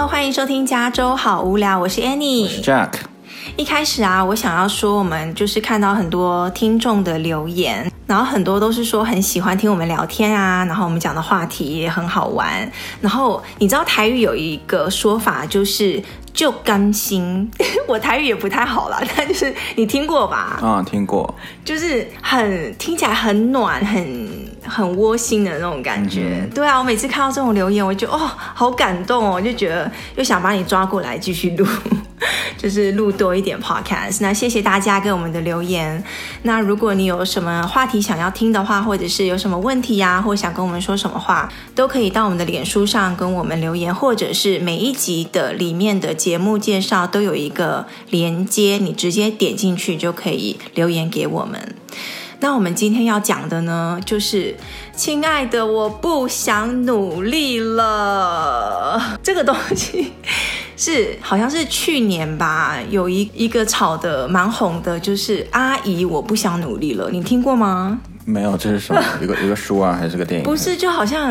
Hello，欢迎收听加州好无聊，我是 Annie，我是 Jack。一开始啊，我想要说，我们就是看到很多听众的留言，然后很多都是说很喜欢听我们聊天啊，然后我们讲的话题也很好玩。然后你知道台语有一个说法，就是就甘心。我台语也不太好啦，但就是你听过吧？啊，听过，就是很听起来很暖，很。很窝心的那种感觉，嗯、对啊，我每次看到这种留言，我就哦，好感动哦，我就觉得又想把你抓过来继续录，就是录多一点 podcast。那谢谢大家给我们的留言。那如果你有什么话题想要听的话，或者是有什么问题呀、啊，或想跟我们说什么话，都可以到我们的脸书上跟我们留言，或者是每一集的里面的节目介绍都有一个连接，你直接点进去就可以留言给我们。那我们今天要讲的呢，就是亲爱的，我不想努力了。这个东西是好像是去年吧，有一一个炒的蛮红的，就是阿姨我不想努力了。你听过吗？没有，这是什么？一个一个书啊，还是个电影？不是，就好像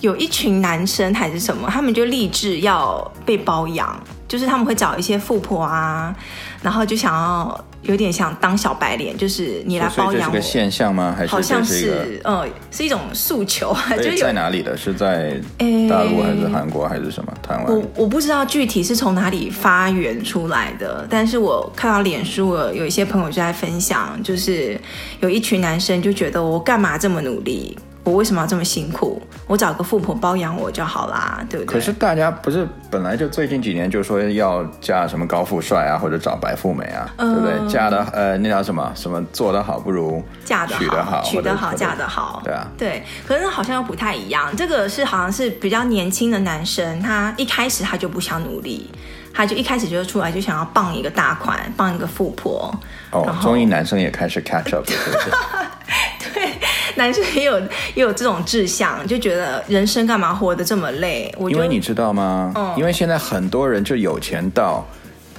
有一群男生还是什么，他们就立志要被包养，就是他们会找一些富婆啊，然后就想要。有点像当小白脸，就是你来包养我。这是个现象吗？还是好像是，呃，是一种诉求。就在哪里的？是在大陆还是韩国还是什么？台湾？我我不知道具体是从哪里发源出来的，但是我看到脸书有有一些朋友就在分享，就是有一群男生就觉得我干嘛这么努力？我为什么要这么辛苦？我找个富婆包养我就好啦，对不对？可是大家不是本来就最近几年就说要嫁什么高富帅啊，或者找白富美啊，呃、对不对？嫁的呃，那叫什么什么做的好不如嫁的好，娶得好，娶得好嫁得好，对啊，对。可是好像又不太一样，这个是好像是比较年轻的男生，他一开始他就不想努力，他就一开始就出来就想要傍一个大款，傍一个富婆。哦，终于男生也开始 catch up 了，是不是？对。男生也有也有这种志向，就觉得人生干嘛活得这么累？我因为你知道吗？嗯，因为现在很多人就有钱到，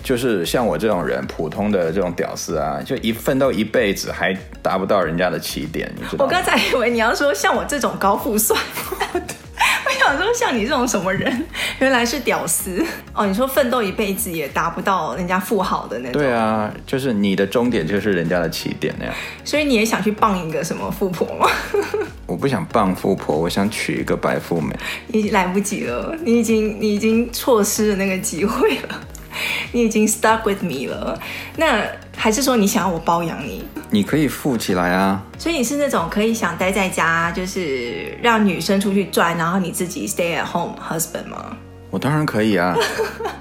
就是像我这种人，普通的这种屌丝啊，就一奋斗一辈子还达不到人家的起点，你知道吗？我刚才以为你要说像我这种高富帅。想说像你这种什么人，原来是屌丝哦！你说奋斗一辈子也达不到人家富豪的那种。对啊，就是你的终点就是人家的起点那样。所以你也想去傍一个什么富婆吗？我不想傍富婆，我想娶一个白富美。你来不及了，你已经你已经错失了那个机会了。你已经 stuck with me 了，那还是说你想要我包养你？你可以富起来啊！所以你是那种可以想待在家，就是让女生出去赚，然后你自己 stay at home husband 吗？我当然可以啊！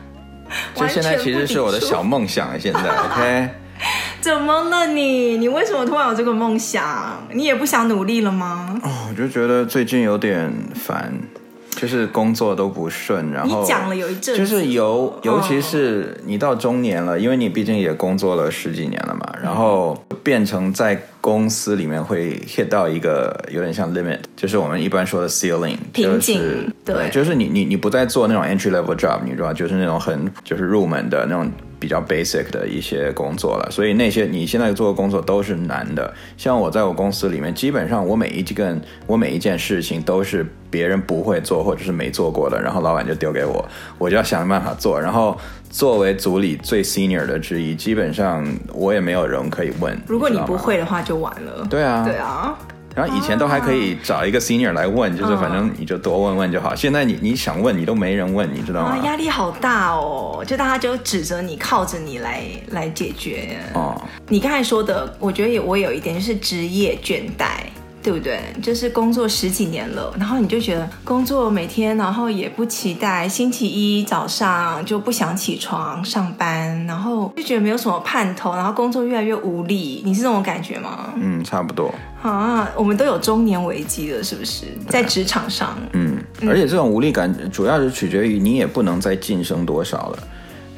这现在其实是我的小梦想，现在 OK？怎么了你？你为什么突然有这个梦想？你也不想努力了吗？哦，我就觉得最近有点烦。就是工作都不顺，然后你讲了有一阵，就是尤尤其是你到中年了，因为你毕竟也工作了十几年了嘛，然后变成在公司里面会 hit 到一个有点像 limit，就是我们一般说的 ceiling，瓶颈，对，就是你你你不再做那种 entry level job，你知道，就是那种很就是入门的那种。比较 basic 的一些工作了，所以那些你现在做的工作都是难的。像我在我公司里面，基本上我每一件我每一件事情都是别人不会做或者是没做过的，然后老板就丢给我，我就要想办法做。然后作为组里最 senior 的之一，基本上我也没有人可以问。如果你不会的话，就完了。对啊，对啊。然后以前都还可以找一个 senior 来问，就是反正你就多问问就好。现在你你想问你都没人问，你知道吗？压力好大哦，就大家就指着你，靠着你来来解决。哦，你刚才说的，我觉得也我有一点就是职业倦怠。对不对？就是工作十几年了，然后你就觉得工作每天，然后也不期待星期一早上就不想起床上班，然后就觉得没有什么盼头，然后工作越来越无力。你是这种感觉吗？嗯，差不多。啊，我们都有中年危机了，是不是？在职场上，嗯，而且这种无力感主要是取决于你也不能再晋升多少了。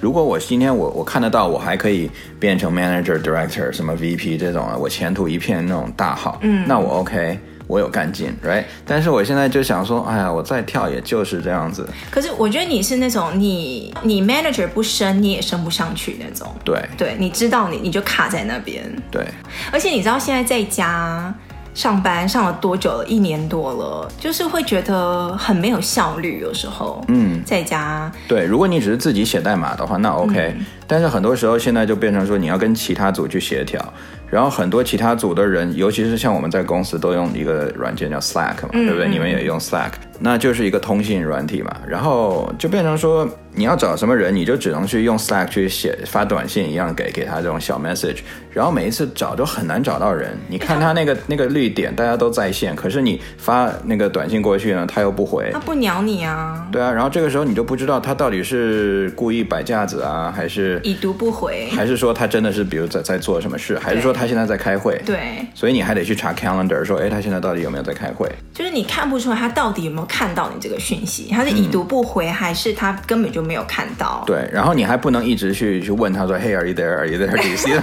如果我今天我我看得到我还可以变成 manager、director 什么 VP 这种啊，我前途一片那种大好，嗯，那我 OK，我有干劲，right？但是我现在就想说，哎呀，我再跳也就是这样子。可是我觉得你是那种你你 manager 不升你也升不上去那种，对，对，你知道你你就卡在那边，对。而且你知道现在在家。上班上了多久了？一年多了，就是会觉得很没有效率，有时候。嗯，在家。对，如果你只是自己写代码的话，那 OK。嗯。但是很多时候现在就变成说，你要跟其他组去协调。然后很多其他组的人，尤其是像我们在公司都用一个软件叫 Slack 嘛，嗯、对不对？你们也用 Slack，那就是一个通信软体嘛。然后就变成说，你要找什么人，你就只能去用 Slack 去写发短信一样给给他这种小 message。然后每一次找都很难找到人。你看他那个 那个绿点，大家都在线，可是你发那个短信过去呢，他又不回。他不鸟你啊？对啊。然后这个时候你就不知道他到底是故意摆架子啊，还是已读不回，还是说他真的是比如在在做什么事，还是说他。他现在在开会，对，所以你还得去查 calendar，说，哎，他现在到底有没有在开会？就是你看不出来他到底有没有看到你这个讯息，他是已读不回，嗯、还是他根本就没有看到？对，然后你还不能一直去去问他说，Hey，are you there？Are you there？Do you see？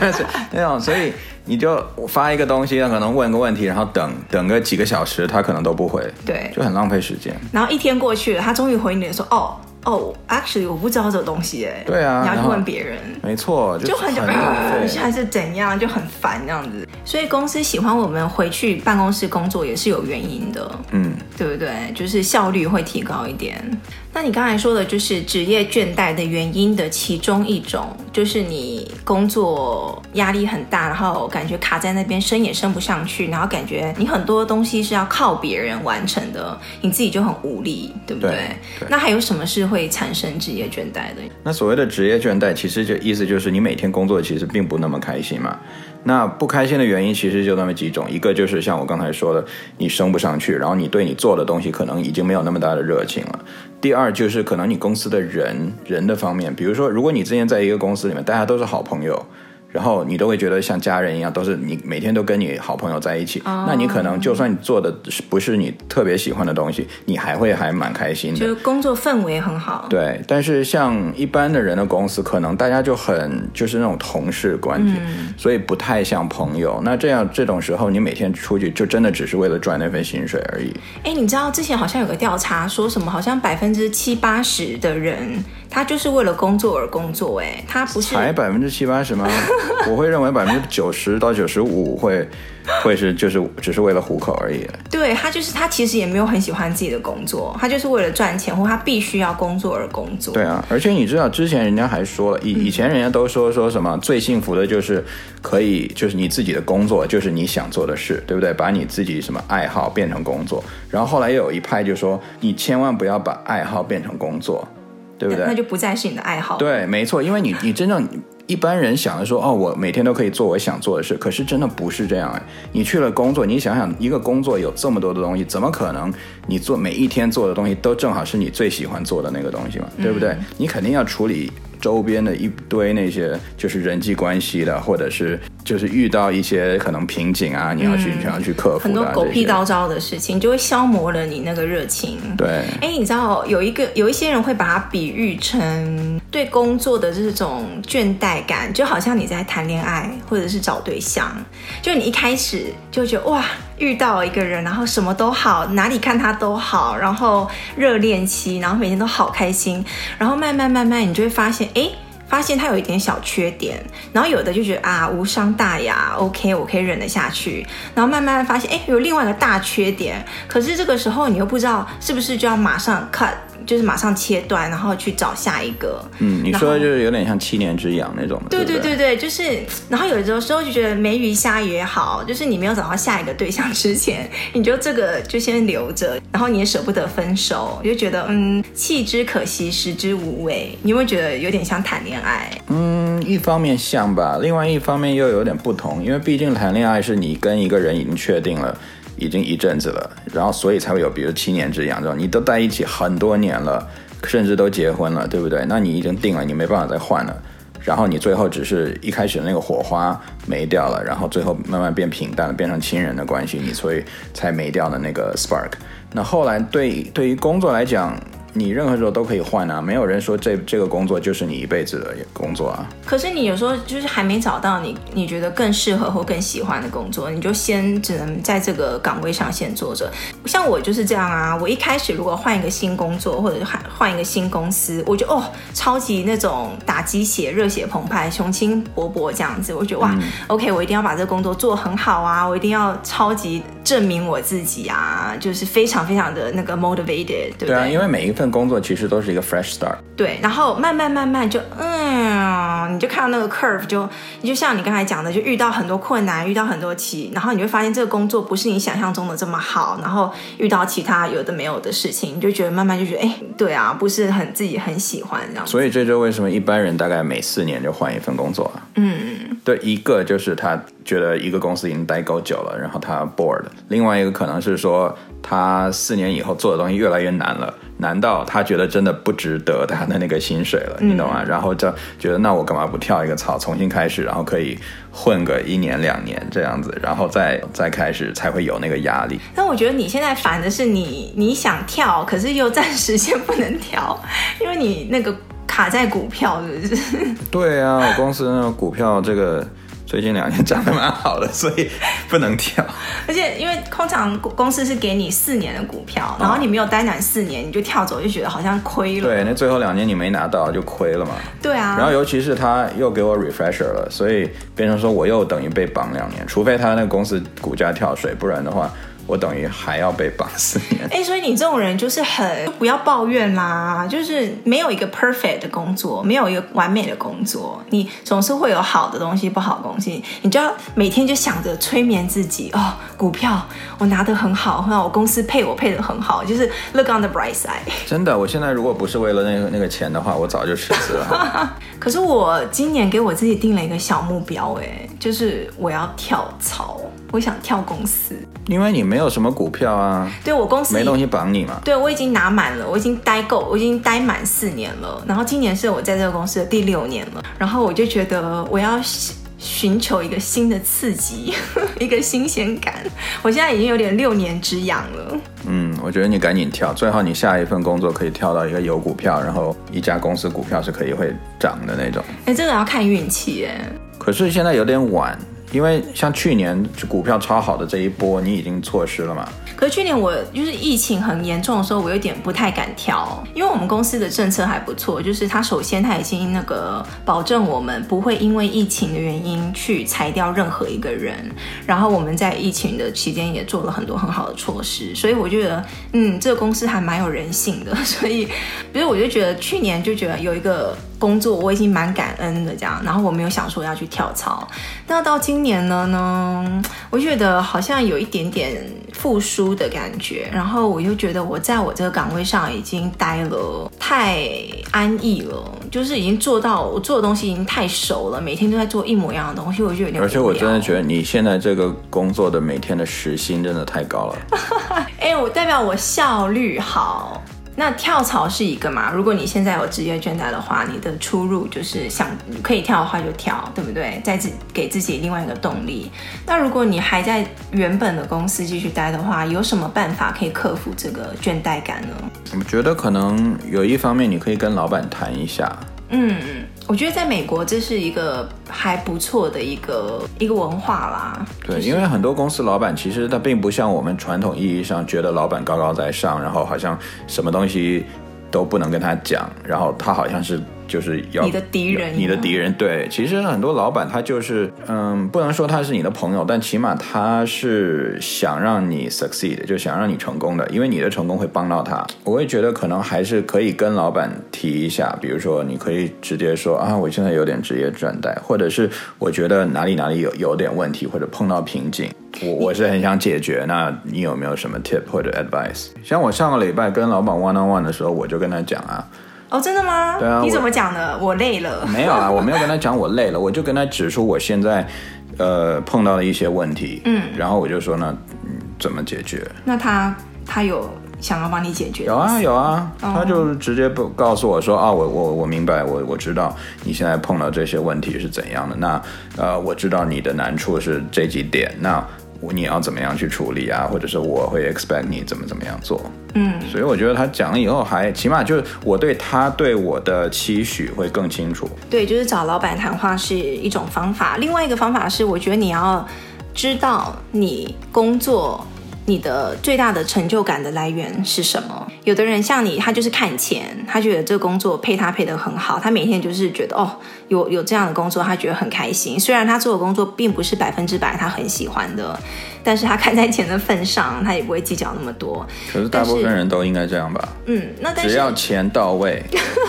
那种，所以你就发一个东西，他可能问个问题，然后等等个几个小时，他可能都不回，对，就很浪费时间。然后一天过去了，他终于回你的时候，哦。哦、oh，actually，我不知道这个东西哎。对啊，你要去问别人。没错，就很久，还是怎样，就很烦这样子。所以公司喜欢我们回去办公室工作也是有原因的，嗯，对不对？就是效率会提高一点。那你刚才说的就是职业倦怠的原因的其中一种，就是你工作压力很大，然后感觉卡在那边升也升不上去，然后感觉你很多东西是要靠别人完成的，你自己就很无力，对不对？对对，那还有什么是会产生职业倦怠的？那所谓的职业倦怠，其实就意思就是你每天工作其实并不那么开心嘛。那不开心的原因其实就那么几种，一个就是像我刚才说的，你升不上去，然后你对你做的东西可能已经没有那么大的热情了。第二就是可能你公司的人人的方面，比如说如果你之前在一个公司里面，大家都是好朋友。然后你都会觉得像家人一样，都是你每天都跟你好朋友在一起。Oh. 那你可能就算你做的不是你特别喜欢的东西，你还会还蛮开心的。就是工作氛围很好。对，但是像一般的人的公司，可能大家就很就是那种同事关系，嗯、所以不太像朋友。那这样这种时候，你每天出去就真的只是为了赚那份薪水而已。哎，你知道之前好像有个调查说什么？好像百分之七八十的人。他就是为了工作而工作，哎，他不是才百分之七八十吗？我会认为百分之九十到九十五会会是就是只是为了糊口而已。对，他就是他其实也没有很喜欢自己的工作，他就是为了赚钱或他必须要工作而工作。对啊，而且你知道之前人家还说了，以以前人家都说说什么最幸福的就是可以就是你自己的工作就是你想做的事，对不对？把你自己什么爱好变成工作。然后后来又有一派就说你千万不要把爱好变成工作。对不对？那就不再是你的爱好。对，没错，因为你你真正一般人想的说，哦，我每天都可以做我想做的事，可是真的不是这样哎。你去了工作，你想想，一个工作有这么多的东西，怎么可能你做每一天做的东西都正好是你最喜欢做的那个东西嘛？对不对？嗯。你肯定要处理。周边的一堆那些就是人际关系的，或者是就是遇到一些可能瓶颈啊，你要去你要去克服、很多狗屁叨叨的事情，就会消磨了你那个热情。对，哎，你知道有一个有一些人会把它比喻成对工作的这种倦怠感，就好像你在谈恋爱或者是找对象，就你一开始就觉得哇。遇到一个人，然后什么都好，哪里看他都好，然后热恋期，然后每天都好开心，然后慢慢慢慢，你就会发现，哎，发现他有一点小缺点，然后有的就觉得啊，无伤大雅，OK，我可以忍得下去，然后慢慢发现，哎，有另外的大缺点，可是这个时候你又不知道是不是就要马上 cut。就是马上切断，然后去找下一个。嗯，你说的就是有点像七年之痒那种。对对对对，就是，然后有的时候就觉得没鱼虾也好，就是你没有找到下一个对象之前，你就这个就先留着，然后你也舍不得分手，就觉得嗯，弃之可惜，食之无味。你会觉得有点像谈恋爱？嗯，一方面像吧，另外一方面又有点不同，因为毕竟谈恋爱是你跟一个人已经确定了。已经一阵子了，然后所以才会有，比如七年之痒这种，你都在一起很多年了，甚至都结婚了，对不对？那你已经定了，你没办法再换了，然后你最后只是一开始那个火花没掉了，然后最后慢慢变平淡了，变成亲人的关系，你所以才没掉的那个 spark。那后来对对于工作来讲。你任何时候都可以换啊，没有人说这这个工作就是你一辈子的工作啊。可是你有时候就是还没找到你你觉得更适合或更喜欢的工作，你就先只能在这个岗位上先做着。像我就是这样啊，我一开始如果换一个新工作或者换换一个新公司，我就哦超级那种打鸡血、热血澎湃、雄心勃勃这样子，我觉得哇、嗯、，OK，我一定要把这个工作做很好啊，我一定要超级。证明我自己啊，就是非常非常的那个 motivated，对不对？对啊，因为每一份工作其实都是一个 fresh start。对，然后慢慢慢慢就嗯，你就看到那个 curve，就你就像你刚才讲的，就遇到很多困难，遇到很多期，然后你会发现这个工作不是你想象中的这么好，然后遇到其他有的没有的事情，你就觉得慢慢就觉得哎，对啊，不是很自己很喜欢这样。所以这就为什么一般人大概每四年就换一份工作啊？嗯，对，一个就是他觉得一个公司已经待够久了，然后他 bored；另外一个可能是说他四年以后做的东西越来越难了，难道他觉得真的不值得他的那个薪水了？你懂吗？嗯、然后就觉得那我干嘛不跳一个槽，重新开始，然后可以混个一年两年这样子，然后再再开始才会有那个压力。但我觉得你现在烦的是你你想跳，可是又暂时先不能跳，因为你那个卡在股票，是不是？对啊，我公司那个股票这个。最近两年涨得蛮好的，所以不能跳。而且因为通常公司是给你四年的股票，然后你没有待满四年，你就跳走，就觉得好像亏了。对，那最后两年你没拿到就亏了嘛。对啊。然后尤其是他又给我 refresher 了，所以变成说我又等于被绑两年，除非他那个公司股价跳水，不然的话。我等于还要被绑四年。哎，所以你这种人就是很不要抱怨啦，就是没有一个 perfect 的工作，没有一个完美的工作，你总是会有好的东西，不好的东西，你就要每天就想着催眠自己哦，股票我拿得很好，那我公司配我配得很好，就是 look on the bright side。真的，我现在如果不是为了那个那个钱的话，我早就辞职了。可是我今年给我自己定了一个小目标，哎，就是我要跳槽。我想跳公司，因为你没有什么股票啊。对，我公司没东西绑你嘛。对，我已经拿满了，我已经待够，我已经待满四年了。然后今年是我在这个公司的第六年了。然后我就觉得我要寻求一个新的刺激，一个新鲜感。我现在已经有点六年之痒了。嗯，我觉得你赶紧跳，最好你下一份工作可以跳到一个有股票，然后一家公司股票是可以会涨的那种。哎，这个要看运气哎。可是现在有点晚。因为像去年股票超好的这一波，你已经错失了嘛？可是去年我就是疫情很严重的时候，我有点不太敢跳，因为我们公司的政策还不错，就是他首先他已经那个保证我们不会因为疫情的原因去裁掉任何一个人，然后我们在疫情的期间也做了很多很好的措施，所以我觉得嗯，这个公司还蛮有人性的，所以所以我就觉得去年就觉得有一个。工作我已经蛮感恩的，这样，然后我没有想说要去跳槽。那到今年呢呢，我觉得好像有一点点复苏的感觉，然后我又觉得我在我这个岗位上已经待了太安逸了，就是已经做到我做的东西已经太熟了，每天都在做一模一样的东西，我就有点。而且我真的觉得你现在这个工作的每天的时薪真的太高了。哎，我代表我效率好。那跳槽是一个嘛？如果你现在有职业倦怠的话，你的出入就是想可以跳的话就跳，对不对？再自给自己另外一个动力。那如果你还在原本的公司继续待的话，有什么办法可以克服这个倦怠感呢？我觉得可能有一方面你可以跟老板谈一下。嗯，我觉得在美国这是一个还不错的一个一个文化啦。对，就是、因为很多公司老板其实他并不像我们传统意义上觉得老板高高在上，然后好像什么东西都不能跟他讲，然后他好像是。就是要你的敌人，你的敌人。对，其实很多老板他就是，嗯，不能说他是你的朋友，但起码他是想让你 succeed，就想让你成功的，因为你的成功会帮到他。我会觉得可能还是可以跟老板提一下，比如说你可以直接说啊，我现在有点职业倦怠，或者是我觉得哪里哪里有有点问题，或者碰到瓶颈，我我是很想解决。那你有没有什么 tip 或者 advice？像我上个礼拜跟老板 one on one 的时候，我就跟他讲啊。哦，真的吗？对啊，你怎么讲的？我，累了。没有啊，我没有跟他讲我累了，我就跟他指出我现在，呃，碰到的一些问题。嗯，然后我就说呢，嗯，怎么解决？那他他有想要帮你解决？有啊有啊，哦、他就直接不告诉我说啊，我我我明白，我我知道你现在碰到这些问题是怎样的。那呃，我知道你的难处是这几点。那。你要怎么样去处理啊？或者是我会 expect 你怎么怎么样做？嗯，所以我觉得他讲了以后还，还起码就是我对他对我的期许会更清楚。对，就是找老板谈话是一种方法。另外一个方法是，我觉得你要知道你工作。你的最大的成就感的来源是什么？有的人像你，他就是看钱，他觉得这个工作配他配得很好，他每天就是觉得哦，有有这样的工作，他觉得很开心。虽然他做的工作并不是百分之百他很喜欢的。但是他看在钱的份上，他也不会计较那么多。可是大部分人都应该这样吧？嗯，那但是只要钱到位，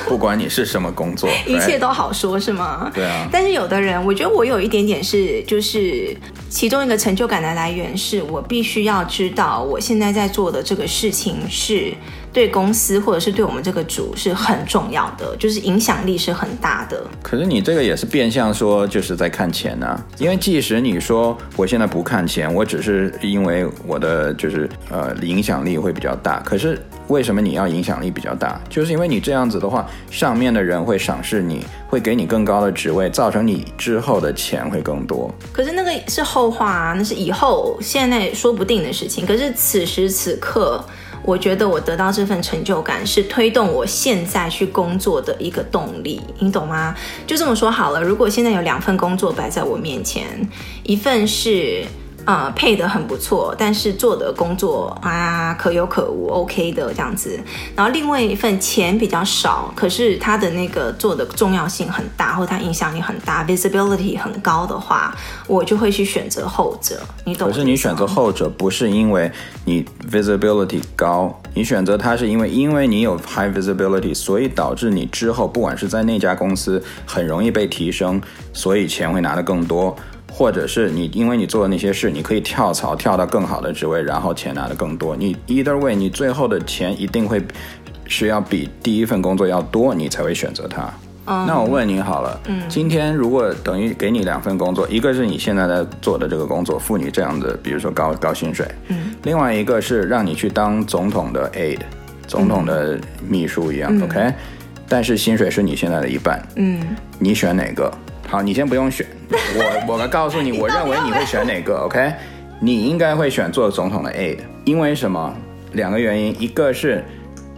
不管你是什么工作，一切都好说，是吗？对啊。但是有的人，我觉得我有一点点是，就是其中一个成就感的来源是我必须要到，我现在在做的这个事情是。对公司或者是对我们这个组是很重要的，就是影响力是很大的。可是你这个也是变相说就是在看钱啊，因为即使你说我现在不看钱，我只是因为我的就是呃影响力会比较大。可是为什么你要影响力比较大？就是因为你这样子的话，上面的人会赏识你，会给你更高的职位，造成你之后的钱会更多。可是那个是后话啊，那是以后现在说不定的事情。可是此时此刻。我觉得我得到这份成就感是推动我现在去工作的一个动力，你懂吗？就这么说好了，如果现在有两份工作摆在我面前，一份是。呃，配得很不错，但是做的工作啊可有可无，OK 的这样子。然后另外一份钱比较少，可是他的那个做的重要性很大，或者他影响力很大，visibility 很高的话，我就会去选择后者。你懂？可是你选择后者不是因为你 visibility 高，你选择它是因为因为你有 high visibility，所以导致你之后不管是在那家公司很容易被提升，所以钱会拿得更多。或者是你因为你做的那些事，你可以跳槽跳到更好的职位，然后钱拿的更多。你 either way，你最后的钱一定会是要比第一份工作要多，你才会选择它。嗯，那我问你好了，嗯，今天如果等于给你两份工作，一个是你现在在做的这个工作，付你这样的，比如说高高薪水，嗯，另外一个是让你去当总统的 aide，总统的秘书一样，嗯，OK，但是薪水是你现在的一半，嗯，你选哪个？好，你先不用选，我我来告诉你，我认为你会选哪个，OK？你应该会选做总统的 aide，因为什么？两个原因，一个是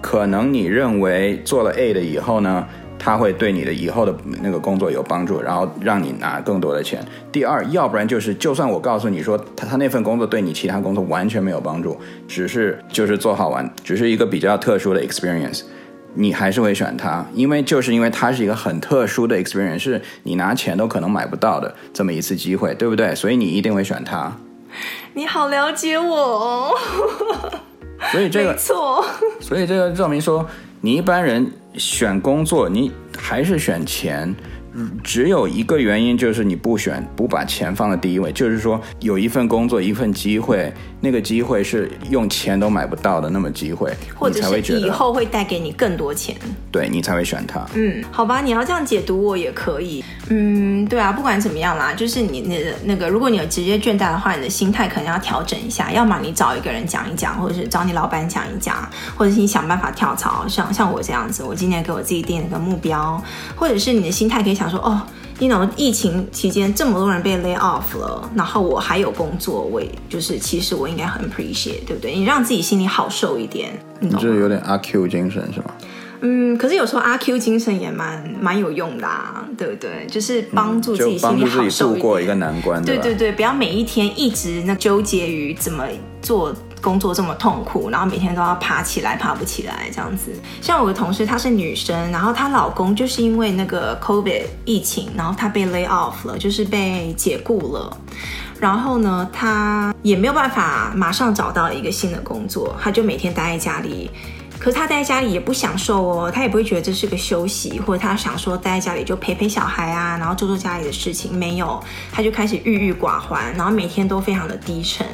可能你认为做了 aide 以后呢，他会对你的以后的那个工作有帮助，然后让你拿更多的钱。第二，要不然就是就算我告诉你说他他那份工作对你其他工作完全没有帮助，只是就是做好玩，只是一个比较特殊的 experience。你还是会选它，因为就是因为它是一个很特殊的 experience，是你拿钱都可能买不到的这么一次机会，对不对？所以你一定会选它。你好了解我哦，所以这个没错，所以这个证明说，你一般人选工作，你还是选钱。只有一个原因，就是你不选，不把钱放在第一位，就是说有一份工作，一份机会，那个机会是用钱都买不到的那么机会，或者是以后会带给你更多钱，对，你才会选它。嗯，好吧，你要这样解读我也可以。嗯，对啊，不管怎么样啦，就是你那那个，如果你有职业倦怠的话，你的心态可能要调整一下，要么你找一个人讲一讲，或者是找你老板讲一讲，或者是你想办法跳槽，像像我这样子，我今年给我自己定了个目标，或者是你的心态可以想说，哦，你懂，疫情期间这么多人被 lay off 了，然后我还有工作，我就是其实我应该很 appreciate，对不对？你让自己心里好受一点，你就是有点阿 Q 精神是吗？嗯，可是有时候阿 Q 精神也蛮蛮有用的啊，对不对？就是帮助自己心里好受一点，度过一个难关，对对对，不要每一天一直那纠结于怎么做工作这么痛苦，然后每天都要爬起来爬不起来这样子。像我的同事，她是女生，然后她老公就是因为那个 COVID 疫情，然后她被 lay off 了，就是被解雇了。然后呢，她也没有办法马上找到一个新的工作，她就每天待在家里。可是他待在家里也不享受哦，他也不会觉得这是个休息，或者他想说待在家里就陪陪小孩啊，然后做做家里的事情。没有，他就开始郁郁寡欢，然后每天都非常的低沉，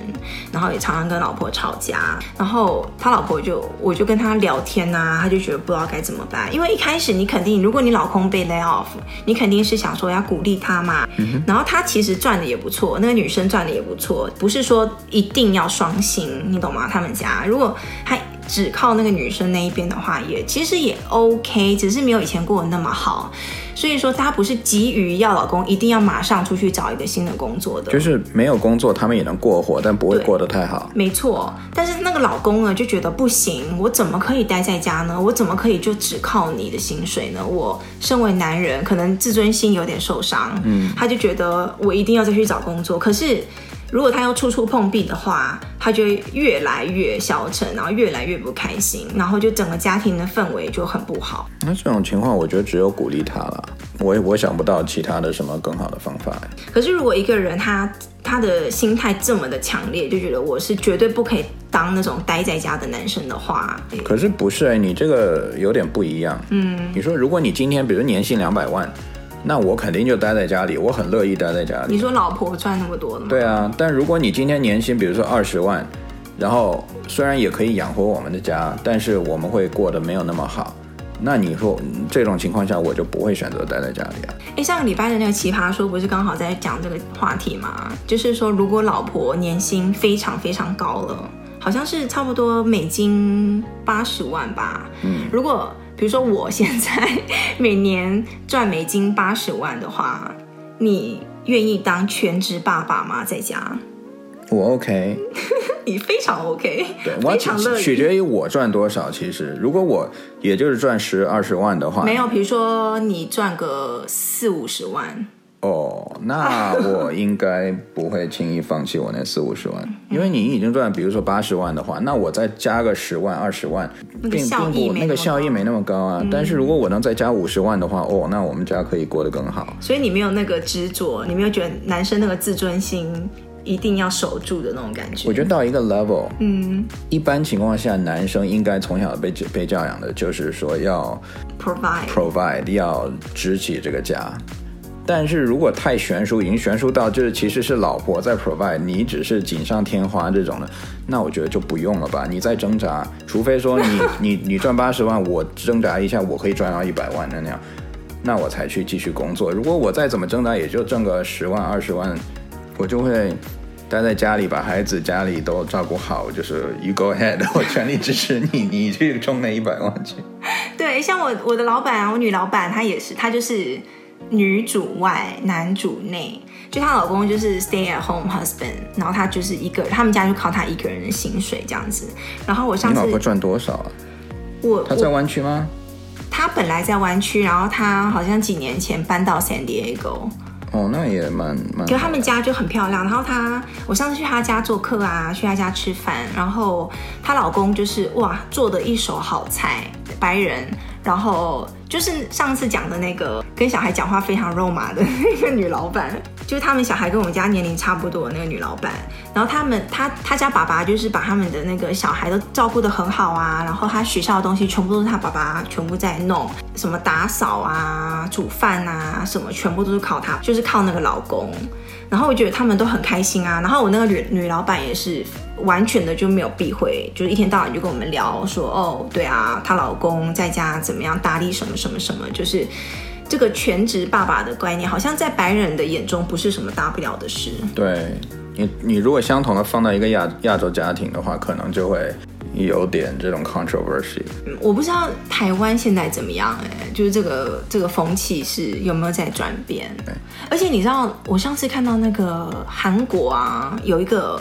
然后也常常跟老婆吵架。然后他老婆就，我就跟他聊天啊，他就觉得不知道该怎么办。因为一开始你肯定，如果你老公被 lay off，你肯定是想说要鼓励他嘛。然后他其实赚的也不错，那个女生赚的也不错，不是说一定要双薪，你懂吗？他们家如果他。只靠那个女生那一边的话也，也其实也 OK，只是没有以前过得那么好。所以说，她不是急于要老公一定要马上出去找一个新的工作的，就是没有工作，他们也能过活，但不会过得太好。没错，但是那个老公呢，就觉得不行，我怎么可以待在家呢？我怎么可以就只靠你的薪水呢？我身为男人，可能自尊心有点受伤，嗯，他就觉得我一定要再去找工作，可是。如果他又处处碰壁的话，他就会越来越消沉，然后越来越不开心，然后就整个家庭的氛围就很不好。那这种情况，我觉得只有鼓励他了。我我想不到其他的什么更好的方法。可是如果一个人他他的心态这么的强烈，就觉得我是绝对不可以当那种待在家的男生的话，可是不是哎、欸，你这个有点不一样。嗯，你说如果你今天比如年薪两百万。那我肯定就待在家里，我很乐意待在家里。你说老婆赚那么多的吗？对啊，但如果你今天年薪比如说二十万，然后虽然也可以养活我们的家，但是我们会过得没有那么好，那你说这种情况下，我就不会选择待在家里啊。哎，上个礼拜的那个奇葩说不是刚好在讲这个话题吗？就是说，如果老婆年薪非常非常高了，好像是差不多美金八十万吧。嗯，如果。比如说，我现在每年赚美金八十万的话，你愿意当全职爸爸吗？在家？我 OK，你非常 OK，对，非常乐意。取决于我赚多少。其实，如果我也就是赚十二十万的话，没有。比如说，你赚个四五十万。哦，那我应该不会轻易放弃我那四五十万，因为你已经赚，比如说八十万的话，那我再加个十万、二十万，并并不那个效益没那么高啊。但是如果我能再加五十万的话，哦，那我们家可以过得更好。所以你没有那个执着，你没有觉得男生那个自尊心一定要守住的那种感觉？我觉得到一个 level，嗯，一般情况下，男生应该从小被被教养的就是说要 provide provide 要支起这个家。但是如果太悬殊，已经悬殊到就是其实是老婆在 provide，你只是锦上添花这种的，那我觉得就不用了吧。你再挣扎，除非说你 你你赚八十万，我挣扎一下，我可以赚到一百万的那样，那我才去继续工作。如果我再怎么挣扎，也就挣个十万二十万，我就会待在家里，把孩子家里都照顾好。就是 you go ahead，我全力支持你，你去冲那一百万去。对，像我我的老板啊，我女老板她也是，她就是。女主外，男主内，就她老公就是 stay at home husband，然后她就是一个，他们家就靠她一个人的薪水这样子。然后我上次，你老婆赚多少啊？我她在湾区吗？她本来在湾区，然后她好像几年前搬到 San Diego。哦，那也蛮蛮。可是他们家就很漂亮。然后她，我上次去她家做客啊，去她家吃饭，然后她老公就是哇，做的一手好菜，白人。然后就是上次讲的那个跟小孩讲话非常肉麻的那个女老板，就是他们小孩跟我们家年龄差不多的那个女老板。然后他们他他家爸爸就是把他们的那个小孩都照顾得很好啊。然后他学校的东西全部都是他爸爸全部在弄，什么打扫啊、煮饭啊，什么全部都是靠他，就是靠那个老公。然后我觉得他们都很开心啊。然后我那个女女老板也是。完全的就没有避讳，就是一天到晚就跟我们聊说，哦，对啊，她老公在家怎么样打理什么什么什么，就是这个全职爸爸的观念，好像在白人的眼中不是什么大不了的事。对你，你如果相同的放到一个亚亚洲家庭的话，可能就会有点这种 controversy。我不知道台湾现在怎么样，哎，就是这个这个风气是有没有在转变？而且你知道，我上次看到那个韩国啊，有一个。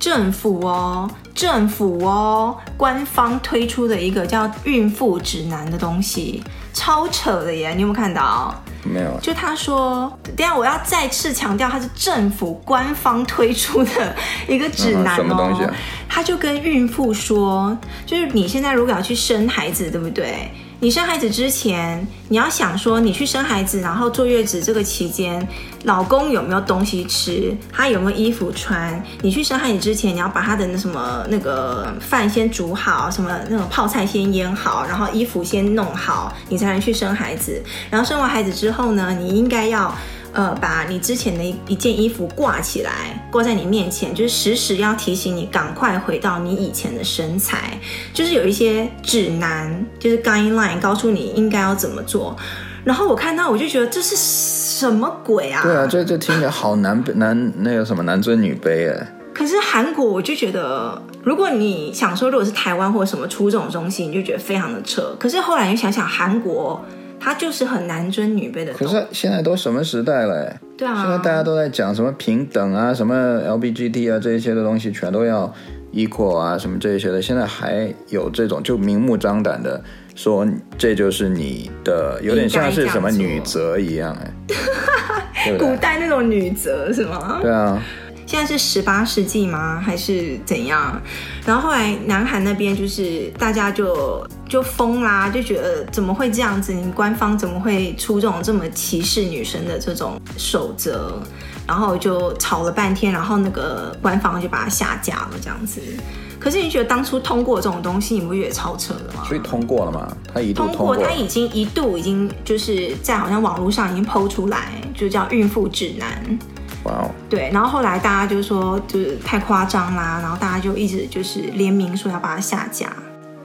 政府哦，政府哦，官方推出的一个叫孕妇指南的东西，超扯的耶！你有没有看到？没有。就他说，等下我要再次强调，它是政府官方推出的一个指南哦。什么东西啊？他就跟孕妇说，就是你现在如果要去生孩子，对不对？你生孩子之前，你要想说，你去生孩子，然后坐月子这个期间，老公有没有东西吃，他有没有衣服穿？你去生孩子之前，你要把他的那什么那个饭先煮好，什么那种泡菜先腌好，然后衣服先弄好，你才能去生孩子。然后生完孩子之后呢，你应该要。呃，把你之前的一一件衣服挂起来，挂在你面前，就是时时要提醒你赶快回到你以前的身材，就是有一些指南，就是 guideline 告诉你应该要怎么做。然后我看到我就觉得这是什么鬼啊？对啊，这这听起来好男男那个什么男尊女卑哎。可是韩国我就觉得，如果你想说如果是台湾或者什么出这种东西，你就觉得非常的扯。可是后来又想想韩国。他就是很男尊女卑的。可是现在都什么时代了？对啊，现在大家都在讲什么平等啊，什么 LBGT 啊，这一些的东西全都要 equal 啊，什么这一些的。现在还有这种就明目张胆的说，这就是你的，有点像是什么女责一样哎。古代那种女责是吗？对啊。现在是十八世纪吗？还是怎样？然后后来南韩那边就是大家就就疯啦，就觉得怎么会这样子？你官方怎么会出这种这么歧视女生的这种守则？然后就吵了半天，然后那个官方就把它下架了，这样子。可是你觉得当初通过这种东西，你不觉得超扯了吗？所以通过了吗？他一度通过，他已经一度已经就是在好像网络上已经 PO 出来，就叫孕妇指南。哇哦！对，然后后来大家就说就是太夸张啦，然后大家就一直就是联名说要把它下架。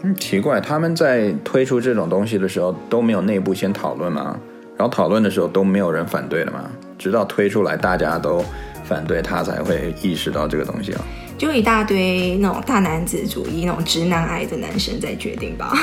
嗯，奇怪，他们在推出这种东西的时候都没有内部先讨论吗？然后讨论的时候都没有人反对了吗？直到推出来大家都反对，他才会意识到这个东西啊。就一大堆那种大男子主义、那种直男癌的男生在决定吧。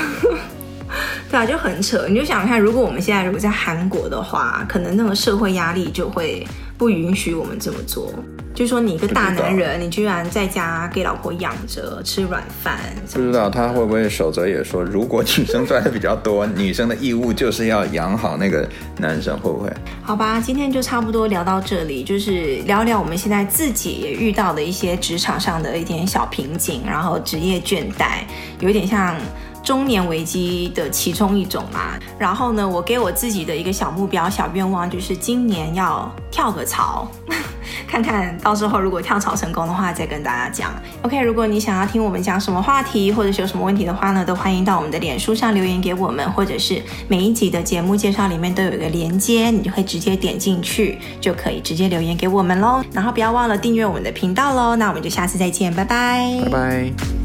对啊，就很扯。你就想看，如果我们现在如果在韩国的话，可能那个社会压力就会不允许我们这么做。就说你一个大男人，你居然在家给老婆养着吃软饭，不知道他会不会守则也说，如果女生赚的比较多，女生的义务就是要养好那个男生，会不会？好吧，今天就差不多聊到这里，就是聊聊我们现在自己也遇到的一些职场上的一点小瓶颈，然后职业倦怠，有点像。中年危机的其中一种嘛，然后呢，我给我自己的一个小目标、小愿望，就是今年要跳个槽，看看到时候如果跳槽成功的话，再跟大家讲。OK，如果你想要听我们讲什么话题，或者是有什么问题的话呢，都欢迎到我们的脸书上留言给我们，或者是每一集的节目介绍里面都有一个连接，你就会直接点进去，就可以直接留言给我们喽。然后不要忘了订阅我们的频道喽。那我们就下次再见，拜拜，拜拜。